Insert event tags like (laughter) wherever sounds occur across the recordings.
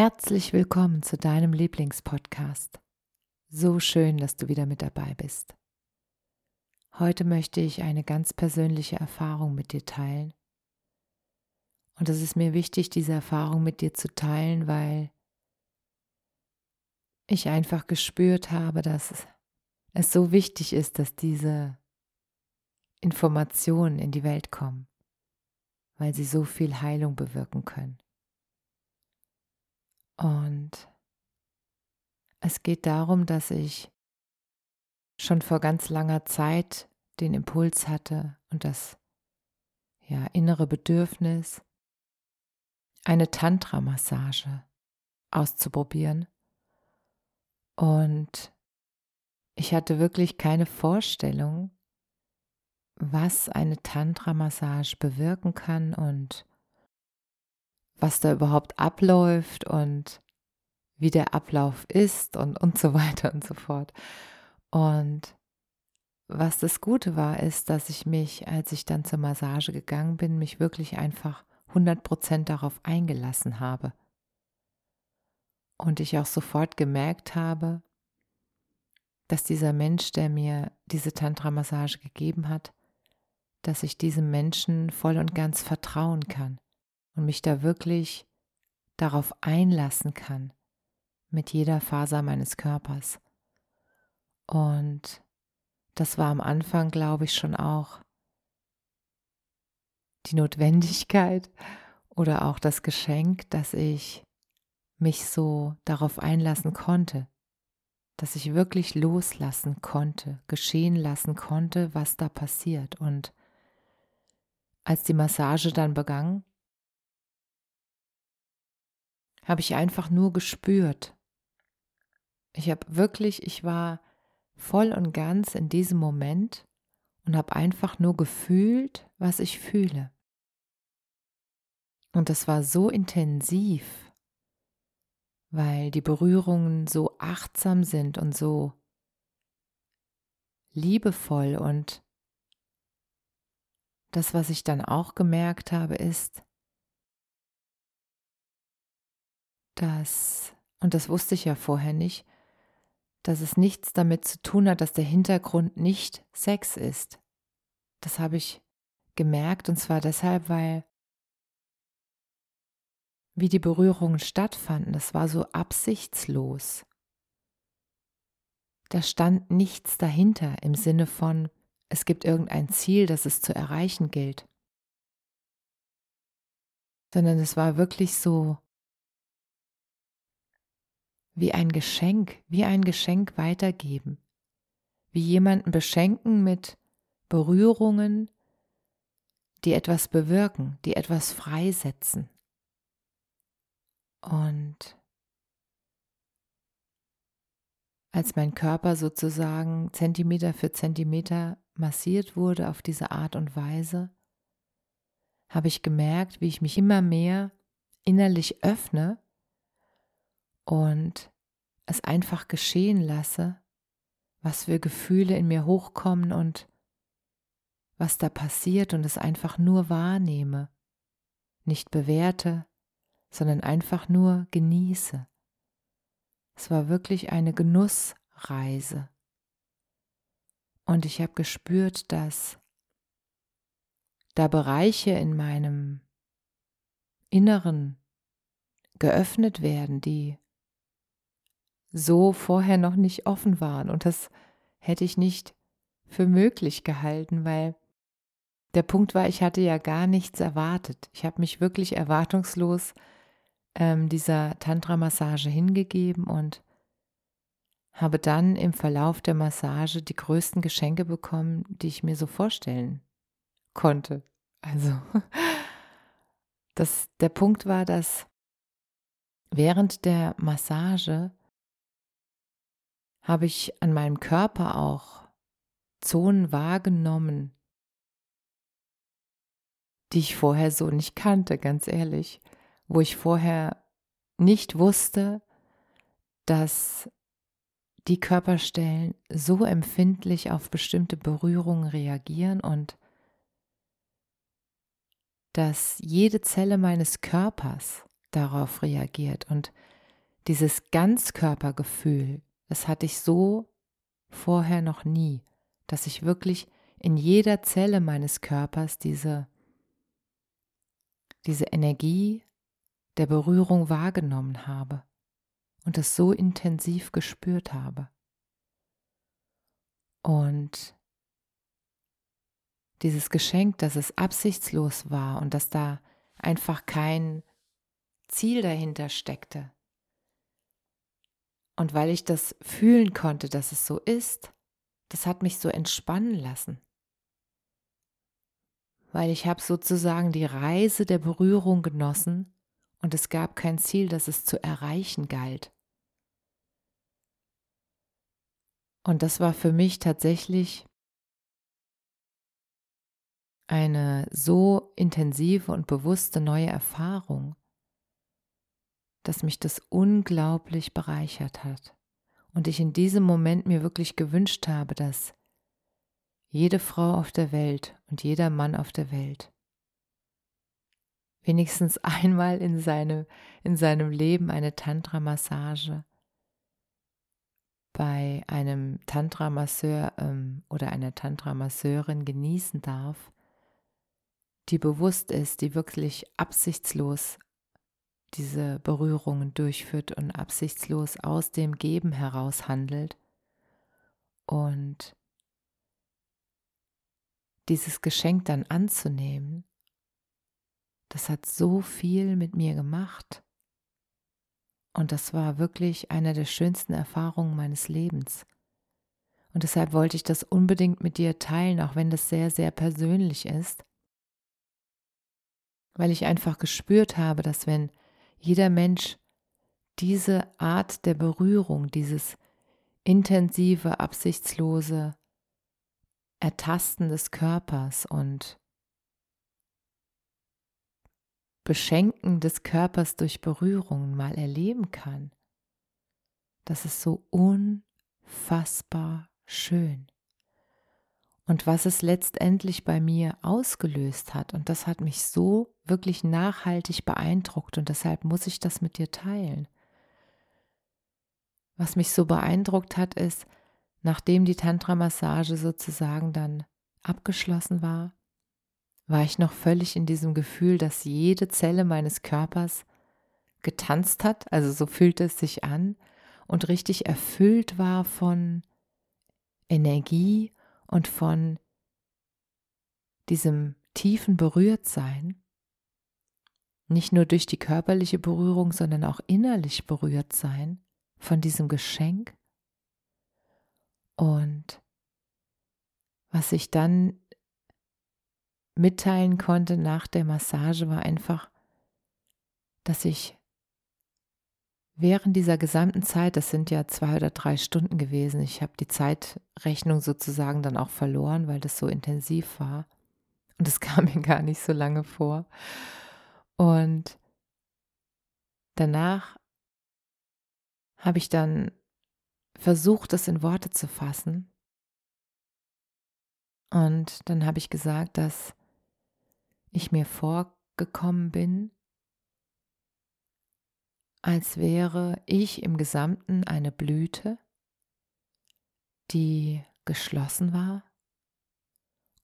Herzlich willkommen zu deinem Lieblingspodcast. So schön, dass du wieder mit dabei bist. Heute möchte ich eine ganz persönliche Erfahrung mit dir teilen. Und es ist mir wichtig, diese Erfahrung mit dir zu teilen, weil ich einfach gespürt habe, dass es so wichtig ist, dass diese Informationen in die Welt kommen, weil sie so viel Heilung bewirken können. Und es geht darum, dass ich schon vor ganz langer Zeit den Impuls hatte und das ja, innere Bedürfnis, eine Tantra-Massage auszuprobieren. Und ich hatte wirklich keine Vorstellung, was eine Tantra-Massage bewirken kann und was da überhaupt abläuft und wie der Ablauf ist und, und so (laughs) weiter und so fort. Und was das Gute war, ist, dass ich mich, als ich dann zur Massage gegangen bin, mich wirklich einfach 100% darauf eingelassen habe. Und ich auch sofort gemerkt habe, dass dieser Mensch, der mir diese Tantra-Massage gegeben hat, dass ich diesem Menschen voll und ganz vertrauen kann und mich da wirklich darauf einlassen kann mit jeder Faser meines Körpers. Und das war am Anfang, glaube ich, schon auch die Notwendigkeit oder auch das Geschenk, dass ich mich so darauf einlassen konnte, dass ich wirklich loslassen konnte, geschehen lassen konnte, was da passiert. Und als die Massage dann begann, habe ich einfach nur gespürt. Ich habe wirklich, ich war voll und ganz in diesem Moment und habe einfach nur gefühlt, was ich fühle. Und das war so intensiv, weil die Berührungen so achtsam sind und so liebevoll und das, was ich dann auch gemerkt habe, ist, dass, und das wusste ich ja vorher nicht, dass es nichts damit zu tun hat, dass der Hintergrund nicht Sex ist. Das habe ich gemerkt und zwar deshalb, weil wie die Berührungen stattfanden, das war so absichtslos. Da stand nichts dahinter im Sinne von, es gibt irgendein Ziel, das es zu erreichen gilt, sondern es war wirklich so wie ein Geschenk, wie ein Geschenk weitergeben, wie jemanden beschenken mit Berührungen, die etwas bewirken, die etwas freisetzen. Und als mein Körper sozusagen Zentimeter für Zentimeter massiert wurde auf diese Art und Weise, habe ich gemerkt, wie ich mich immer mehr innerlich öffne und es einfach geschehen lasse, was für Gefühle in mir hochkommen und was da passiert und es einfach nur wahrnehme, nicht bewerte, sondern einfach nur genieße. Es war wirklich eine Genussreise. Und ich habe gespürt, dass da Bereiche in meinem Inneren geöffnet werden, die so vorher noch nicht offen waren. Und das hätte ich nicht für möglich gehalten, weil der Punkt war, ich hatte ja gar nichts erwartet. Ich habe mich wirklich erwartungslos ähm, dieser Tantra-Massage hingegeben und habe dann im Verlauf der Massage die größten Geschenke bekommen, die ich mir so vorstellen konnte. Also, (laughs) das, der Punkt war, dass während der Massage habe ich an meinem Körper auch Zonen wahrgenommen, die ich vorher so nicht kannte, ganz ehrlich, wo ich vorher nicht wusste, dass die Körperstellen so empfindlich auf bestimmte Berührungen reagieren und dass jede Zelle meines Körpers darauf reagiert und dieses Ganzkörpergefühl, das hatte ich so vorher noch nie, dass ich wirklich in jeder Zelle meines Körpers diese, diese Energie der Berührung wahrgenommen habe und es so intensiv gespürt habe. Und dieses Geschenk, dass es absichtslos war und dass da einfach kein Ziel dahinter steckte. Und weil ich das fühlen konnte, dass es so ist, das hat mich so entspannen lassen. Weil ich habe sozusagen die Reise der Berührung genossen und es gab kein Ziel, das es zu erreichen galt. Und das war für mich tatsächlich eine so intensive und bewusste neue Erfahrung, dass mich das unglaublich bereichert hat. Und ich in diesem Moment mir wirklich gewünscht habe, dass jede Frau auf der Welt und jeder Mann auf der Welt wenigstens (laughs) einmal in, seine, in seinem Leben eine Tantra-Massage bei einem Tantra-Masseur ähm, oder einer Tantra-Masseurin genießen darf, die bewusst ist, die wirklich absichtslos diese Berührungen durchführt und absichtslos aus dem Geben heraus handelt und dieses Geschenk dann anzunehmen, das hat so viel mit mir gemacht. Und das war wirklich eine der schönsten Erfahrungen meines Lebens. Und deshalb wollte ich das unbedingt mit dir teilen, auch wenn das sehr, sehr persönlich ist, weil ich einfach gespürt habe, dass wenn jeder Mensch diese Art der Berührung, dieses intensive, absichtslose Ertasten des Körpers und Beschenken des Körpers durch Berührungen mal erleben kann, das ist so unfassbar schön und was es letztendlich bei mir ausgelöst hat. Und das hat mich so wirklich nachhaltig beeindruckt und deshalb muss ich das mit dir teilen. Was mich so beeindruckt hat, ist, nachdem die Tantra-Massage sozusagen dann abgeschlossen war, war ich noch völlig in diesem Gefühl, dass jede Zelle meines Körpers getanzt hat, also so fühlte es sich an und richtig erfüllt war von Energie und von diesem tiefen Berührtsein, nicht nur durch die körperliche Berührung, sondern auch innerlich berührt sein von diesem Geschenk. Und was ich dann mitteilen konnte nach der Massage war einfach, dass ich Während dieser gesamten Zeit, das sind ja zwei oder drei Stunden gewesen, ich habe die Zeitrechnung sozusagen dann auch verloren, weil das so intensiv war. Und es (laughs) kam mir gar nicht so lange vor. Und danach habe ich dann versucht, das in Worte zu fassen. Und dann habe ich gesagt, dass ich mir vorgekommen bin, als wäre ich im Gesamten eine Blüte, die geschlossen war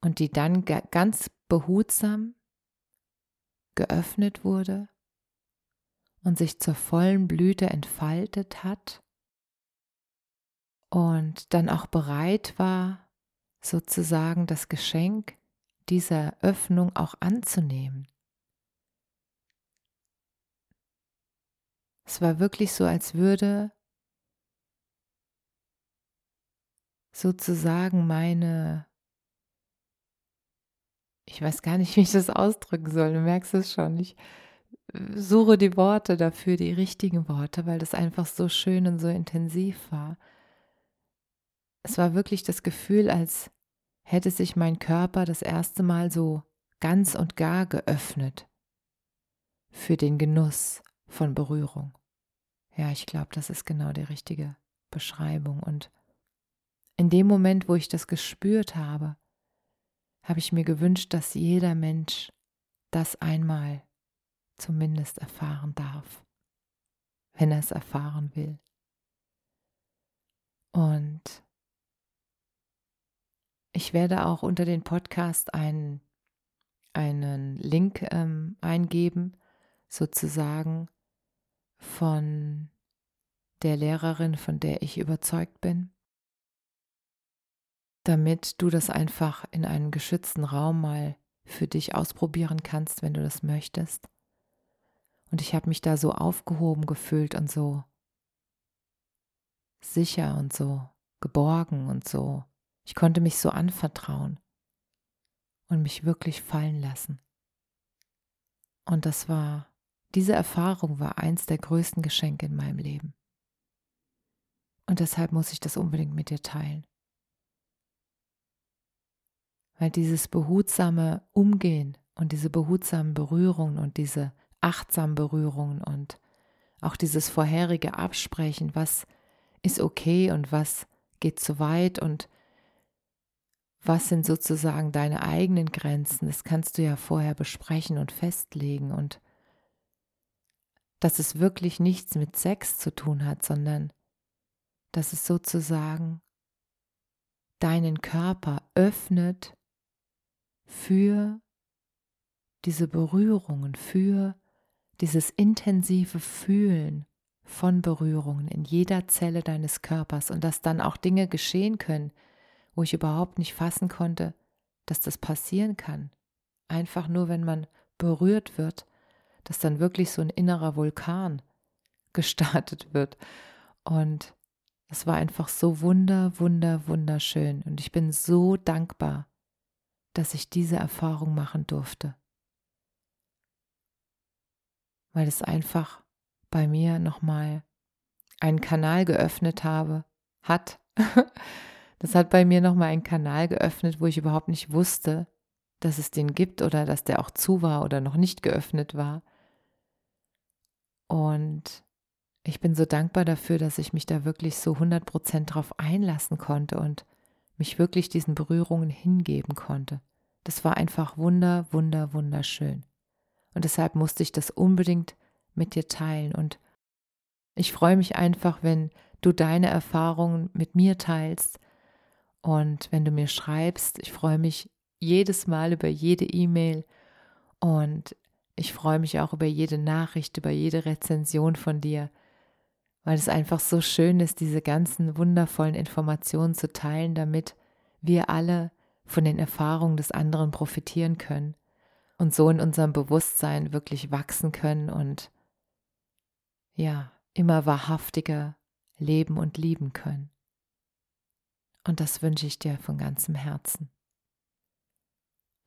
und die dann ganz behutsam geöffnet wurde und sich zur vollen Blüte entfaltet hat und dann auch bereit war, sozusagen das Geschenk dieser Öffnung auch anzunehmen. Es war wirklich so, als würde sozusagen meine, ich weiß gar nicht, (laughs) wie ich das ausdrücken soll, du merkst es schon, ich äh, suche die Worte dafür, die richtigen Worte, weil das einfach so schön und so intensiv war. Es war wirklich das Gefühl, als hätte sich mein Körper das erste Mal so ganz und gar geöffnet für den Genuss von Berührung. Ja, ich glaube, das ist genau die richtige Beschreibung. Und in dem Moment, wo ich das gespürt habe, habe ich mir gewünscht, dass jeder Mensch das einmal zumindest erfahren darf, wenn er es erfahren will. Und ich werde auch unter den Podcast einen, einen Link ähm, eingeben, sozusagen von der Lehrerin, von der ich überzeugt bin, damit du das einfach in einem geschützten Raum mal für dich ausprobieren kannst, wenn du das möchtest. Und ich habe mich da so aufgehoben gefühlt und so sicher und so geborgen und so. Ich konnte mich so anvertrauen und mich wirklich fallen lassen. Und das war, diese Erfahrung war eins der größten Geschenke in meinem Leben. Und deshalb muss ich das unbedingt mit dir teilen weil dieses behutsame Umgehen und diese behutsamen Berührungen und diese achtsamen Berührungen und auch dieses vorherige Absprechen, was ist okay und was geht zu weit und was sind sozusagen deine eigenen Grenzen, das kannst du ja vorher besprechen und festlegen. Und dass es wirklich nichts mit Sex zu tun hat, sondern dass es sozusagen deinen Körper öffnet für diese Berührungen, für dieses intensive Fühlen von Berührungen in jeder Zelle deines Körpers und dass dann auch Dinge geschehen können, wo ich überhaupt nicht fassen konnte, dass das passieren kann. Einfach nur, wenn man berührt wird, dass dann wirklich so ein innerer Vulkan (laughs) gestartet wird. Und es war einfach so wunder, wunder, wunderschön. Und ich bin so dankbar dass ich diese Erfahrung machen durfte. Weil es einfach bei mir nochmal einen Kanal geöffnet habe, hat. (laughs) Das hat bei mir nochmal einen Kanal geöffnet, wo ich überhaupt nicht wusste, dass es den gibt oder dass der auch zu war oder noch nicht geöffnet war. Und ich bin so dankbar dafür, dass ich mich da wirklich so 100% drauf einlassen konnte und mich wirklich diesen Berührungen hingeben konnte. Das war einfach wunder, wunder, wunderschön. Und deshalb musste ich das unbedingt mit dir teilen. Und ich freue mich einfach, wenn du deine Erfahrungen mit mir teilst und wenn du mir schreibst. Ich freue mich jedes Mal über jede E-Mail und ich freue mich auch über jede Nachricht, über jede Rezension von dir, weil es einfach so schön ist, diese ganzen wundervollen Informationen zu teilen, damit wir alle von den Erfahrungen des anderen profitieren können und so in unserem Bewusstsein wirklich wachsen können und ja, immer wahrhaftiger leben und lieben können. Und das wünsche ich dir von ganzem Herzen.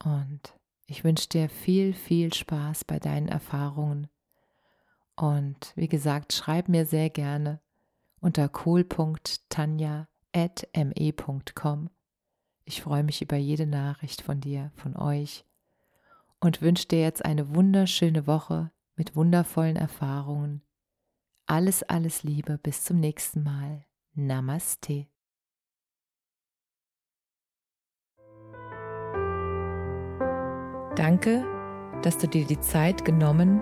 Und ich wünsche dir viel, viel Spaß bei deinen Erfahrungen. Und wie gesagt, schreib mir sehr gerne unter kohl.tanja.me.com ich freue mich über jede Nachricht von dir, von euch und wünsche dir jetzt eine wunderschöne Woche mit wundervollen Erfahrungen. Alles, alles Liebe, bis zum nächsten Mal. Namaste. Danke, dass du dir die Zeit genommen